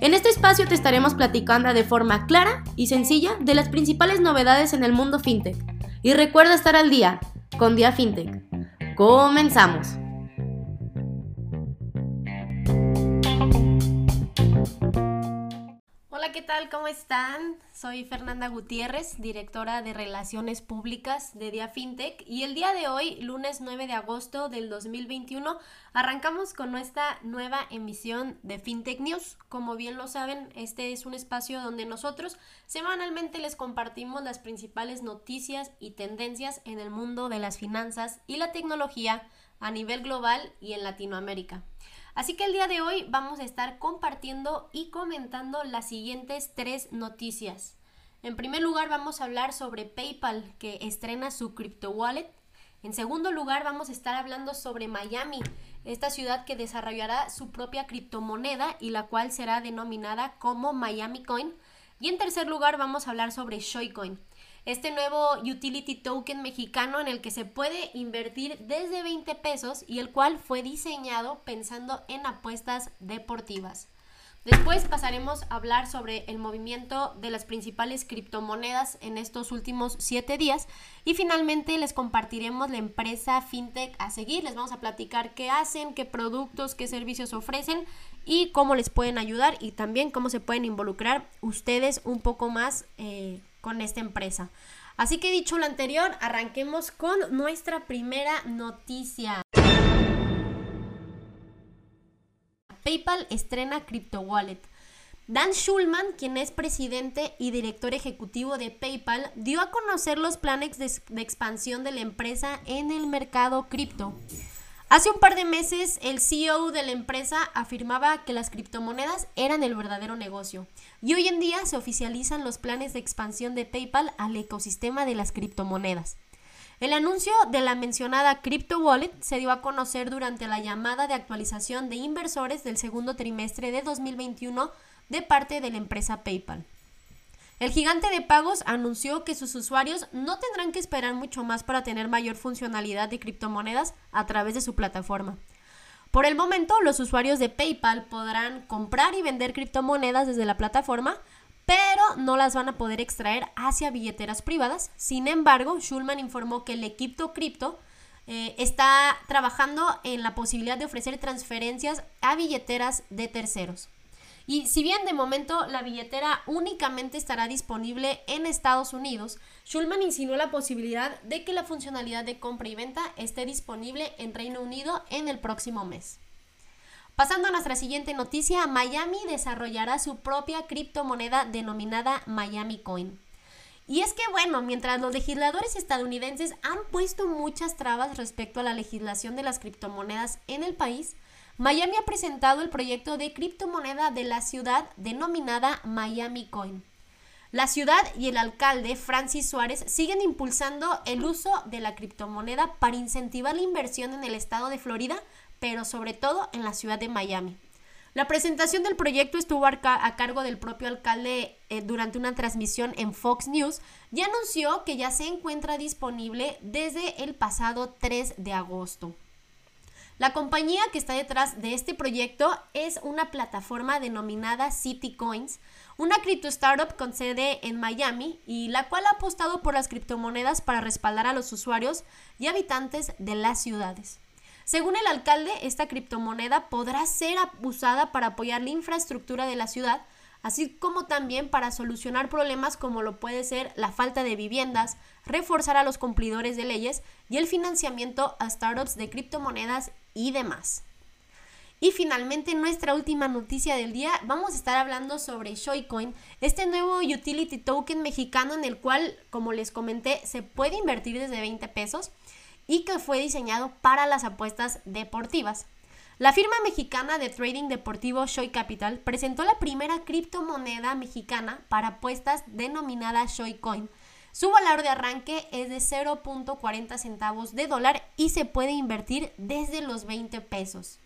En este espacio te estaremos platicando de forma clara y sencilla de las principales novedades en el mundo FinTech. Y recuerda estar al día con Dia FinTech. Comenzamos. ¿Qué tal? ¿Cómo están? Soy Fernanda Gutiérrez, directora de Relaciones Públicas de Dia FinTech y el día de hoy, lunes 9 de agosto del 2021, arrancamos con nuestra nueva emisión de FinTech News. Como bien lo saben, este es un espacio donde nosotros semanalmente les compartimos las principales noticias y tendencias en el mundo de las finanzas y la tecnología a nivel global y en Latinoamérica. Así que el día de hoy vamos a estar compartiendo y comentando las siguientes tres noticias. En primer lugar vamos a hablar sobre PayPal que estrena su crypto wallet. En segundo lugar vamos a estar hablando sobre Miami, esta ciudad que desarrollará su propia criptomoneda y la cual será denominada como Miami Coin. Y en tercer lugar vamos a hablar sobre Shoycoin, este nuevo utility token mexicano en el que se puede invertir desde 20 pesos y el cual fue diseñado pensando en apuestas deportivas. Después pasaremos a hablar sobre el movimiento de las principales criptomonedas en estos últimos 7 días y finalmente les compartiremos la empresa FinTech a seguir. Les vamos a platicar qué hacen, qué productos, qué servicios ofrecen y cómo les pueden ayudar y también cómo se pueden involucrar ustedes un poco más eh, con esta empresa. Así que dicho lo anterior, arranquemos con nuestra primera noticia. PayPal estrena Crypto Wallet. Dan Schulman, quien es presidente y director ejecutivo de PayPal, dio a conocer los planes de, de expansión de la empresa en el mercado cripto. Hace un par de meses el CEO de la empresa afirmaba que las criptomonedas eran el verdadero negocio y hoy en día se oficializan los planes de expansión de PayPal al ecosistema de las criptomonedas. El anuncio de la mencionada Crypto Wallet se dio a conocer durante la llamada de actualización de inversores del segundo trimestre de 2021 de parte de la empresa PayPal. El gigante de pagos anunció que sus usuarios no tendrán que esperar mucho más para tener mayor funcionalidad de criptomonedas a través de su plataforma. Por el momento, los usuarios de PayPal podrán comprar y vender criptomonedas desde la plataforma, pero no las van a poder extraer hacia billeteras privadas. Sin embargo, Schulman informó que el equipo cripto eh, está trabajando en la posibilidad de ofrecer transferencias a billeteras de terceros. Y si bien de momento la billetera únicamente estará disponible en Estados Unidos, Schulman insinuó la posibilidad de que la funcionalidad de compra y venta esté disponible en Reino Unido en el próximo mes. Pasando a nuestra siguiente noticia, Miami desarrollará su propia criptomoneda denominada Miami Coin. Y es que bueno, mientras los legisladores estadounidenses han puesto muchas trabas respecto a la legislación de las criptomonedas en el país, Miami ha presentado el proyecto de criptomoneda de la ciudad denominada Miami Coin. La ciudad y el alcalde Francis Suárez siguen impulsando el uso de la criptomoneda para incentivar la inversión en el estado de Florida, pero sobre todo en la ciudad de Miami. La presentación del proyecto estuvo a, cargo del propio alcalde eh, durante una transmisión en Fox News y anunció que ya se encuentra disponible desde el pasado 3 de agosto. La compañía que está detrás de este proyecto es una plataforma denominada City Coins, una cripto startup con sede en Miami y la cual ha apostado por las criptomonedas para respaldar a los usuarios y habitantes de las ciudades. Según el alcalde, esta criptomoneda podrá ser usada para apoyar la infraestructura de la ciudad, así como también para solucionar problemas como lo puede ser la falta de viviendas, reforzar a los cumplidores de leyes y el financiamiento a startups de criptomonedas y demás. Y finalmente, nuestra última noticia del día, vamos a estar hablando sobre Shoycoin, este nuevo utility token mexicano en el cual, como les comenté, se puede invertir desde 20 pesos y que fue diseñado para las apuestas deportivas. La firma mexicana de trading deportivo Shoy Capital presentó la primera criptomoneda mexicana para apuestas denominada Coin. Su valor de arranque es de 0.40 centavos de dólar y se puede invertir desde los 20 pesos.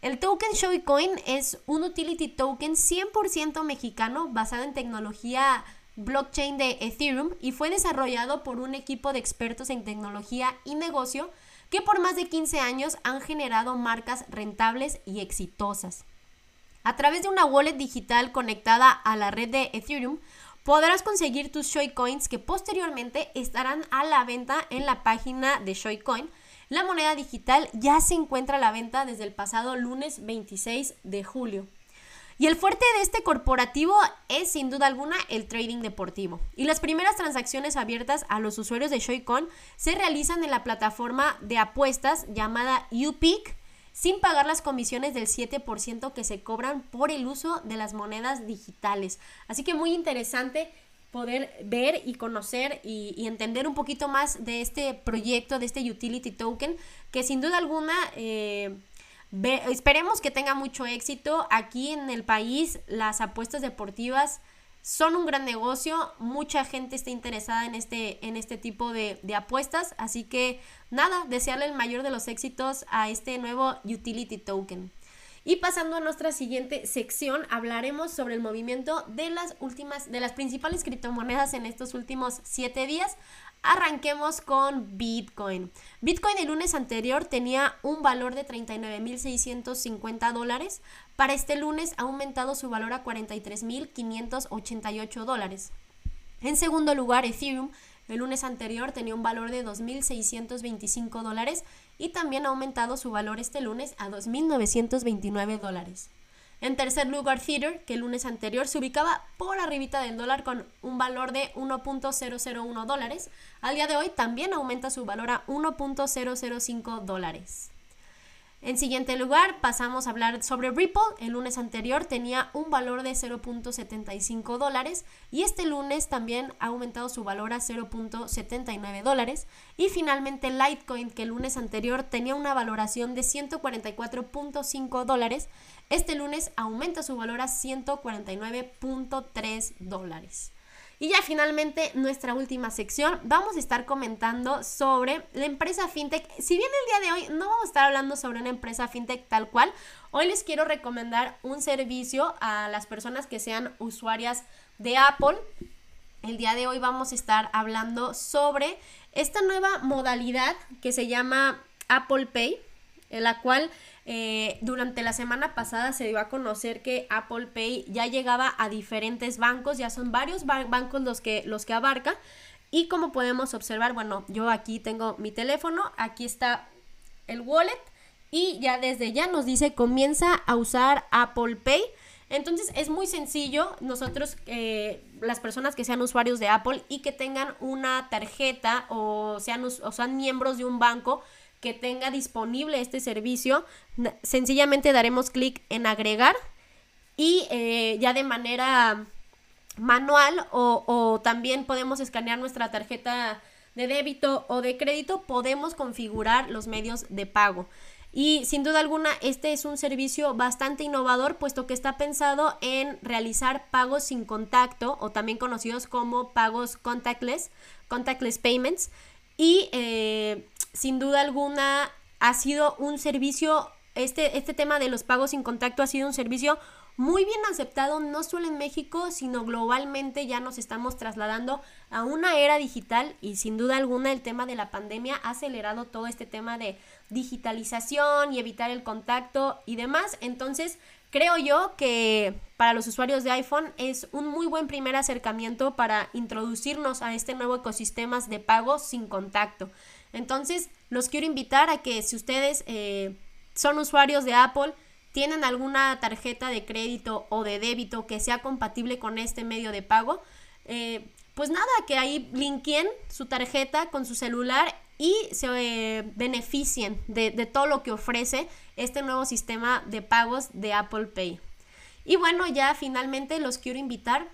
El token Coin es un utility token 100% mexicano basado en tecnología blockchain de Ethereum y fue desarrollado por un equipo de expertos en tecnología y negocio que por más de 15 años han generado marcas rentables y exitosas. A través de una wallet digital conectada a la red de Ethereum, podrás conseguir tus Coins que posteriormente estarán a la venta en la página de Shoycoin. La moneda digital ya se encuentra a la venta desde el pasado lunes 26 de julio. Y el fuerte de este corporativo es sin duda alguna el trading deportivo. Y las primeras transacciones abiertas a los usuarios de Shoycon se realizan en la plataforma de apuestas llamada UPIC sin pagar las comisiones del 7% que se cobran por el uso de las monedas digitales. Así que muy interesante poder ver y conocer y, entender un poquito más de este proyecto, de este utility token, que sin duda alguna... Eh, esperemos que tenga mucho éxito. Aquí en el país las apuestas deportivas son un gran negocio, mucha gente está interesada en este, en este tipo de, de, apuestas, así que nada, desearle el mayor de los éxitos a este nuevo utility token. Y pasando a nuestra siguiente sección, hablaremos sobre el movimiento de las últimas, de las principales criptomonedas en estos últimos siete días. Arranquemos con Bitcoin. Bitcoin el lunes anterior tenía un valor de 39.650 dólares. Para este lunes ha aumentado su valor a 43.588 dólares. En segundo lugar, Ethereum el lunes anterior tenía un valor de 2.625 dólares y también ha aumentado su valor este lunes a 2.929 dólares. En tercer lugar, Theater, que el lunes anterior se ubicaba por arribita del dólar con un valor de 1.001 dólares. Al día de hoy también aumenta su valor a 1.005 dólares. En siguiente lugar, pasamos a hablar sobre Ripple. El lunes anterior tenía un valor de 0.75 dólares y este lunes también ha aumentado su valor a 0.79 dólares. Y finalmente Litecoin, que el lunes anterior tenía una valoración de 144.5 dólares, este lunes aumenta su valor a 149.3 dólares. Y ya finalmente nuestra última sección, vamos a estar comentando sobre la empresa fintech. Si bien el día de hoy no vamos a estar hablando sobre una empresa fintech tal cual, hoy les quiero recomendar un servicio a las personas que sean usuarias de Apple. El día de hoy vamos a estar hablando sobre esta nueva modalidad que se llama Apple Pay, en la cual eh, durante la semana pasada se dio a conocer que Apple Pay ya llegaba a diferentes bancos, ya son varios bancos los que, los que abarca. Y como podemos observar, bueno, yo aquí tengo mi teléfono, aquí está el wallet y ya desde ya nos dice comienza a usar Apple Pay. Entonces es muy sencillo, nosotros, eh, las personas que sean usuarios de Apple y que tengan una tarjeta o sean, o sean miembros de un banco, que tenga disponible este servicio, sencillamente daremos clic en agregar y eh, ya de manera manual o, también podemos escanear nuestra tarjeta de débito o de crédito, podemos configurar los medios de pago. Y sin duda alguna, este es un servicio bastante innovador, puesto que está pensado en realizar pagos sin contacto o también conocidos como pagos contactless, contactless payments. Y eh, sin duda alguna ha sido un servicio, este, este tema de los pagos sin contacto ha sido un servicio muy bien aceptado, no solo en México, sino globalmente ya nos estamos trasladando a una era digital y sin duda alguna el tema de la pandemia ha acelerado todo este tema de digitalización y evitar el contacto y demás. Entonces, creo yo que para los usuarios de iPhone es un muy buen primer acercamiento para introducirnos a este nuevo ecosistema de pagos sin contacto. Entonces, los quiero invitar a que si ustedes eh, son usuarios de Apple, tienen alguna tarjeta de crédito o de débito que sea compatible con este medio de pago, eh, pues nada, que ahí linkeen su tarjeta con su celular y se eh, beneficien de todo lo que ofrece este nuevo sistema de pagos de Apple Pay. Y bueno, ya finalmente los quiero invitar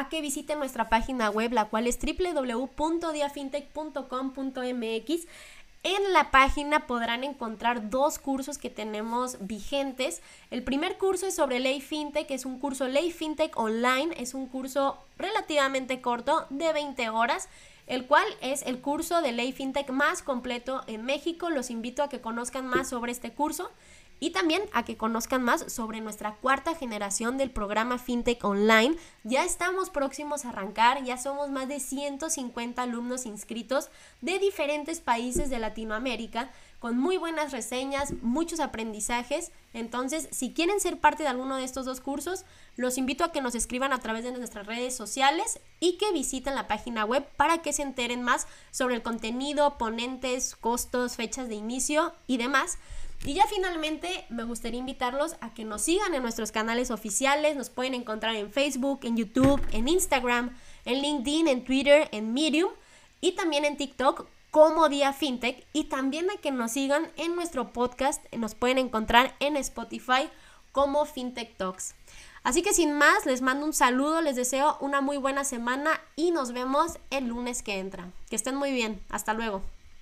a que visiten nuestra página web, la cual es www.diafintech.com.mx. En la página podrán encontrar dos cursos que tenemos vigentes. El primer curso es sobre Ley FinTech, es un curso Ley FinTech Online, es un curso relativamente corto de 20 horas, el cual es el curso de Ley FinTech más completo en México. Los invito a que conozcan más sobre este curso y también a que conozcan más sobre nuestra cuarta generación del programa FinTech Online. Ya estamos próximos a arrancar, ya somos más de 150 alumnos inscritos de diferentes países de Latinoamérica con muy buenas reseñas, muchos aprendizajes. Entonces, si quieren ser parte de alguno de estos dos cursos, los invito a que nos escriban a través de nuestras redes sociales y que visiten la página web para que se enteren más sobre el contenido, ponentes, costos, fechas de inicio y demás. Y ya finalmente me gustaría invitarlos a que nos sigan en nuestros canales oficiales. Nos pueden encontrar en Facebook, en YouTube, en Instagram, en LinkedIn, en Twitter, en Medium y también en TikTok como Día FinTech. Y también a que nos sigan en nuestro podcast. Nos pueden encontrar en Spotify como FinTech Talks. Así que sin más, les mando un saludo, les deseo una muy buena semana y nos vemos el lunes que entra. Que estén muy bien. Hasta luego.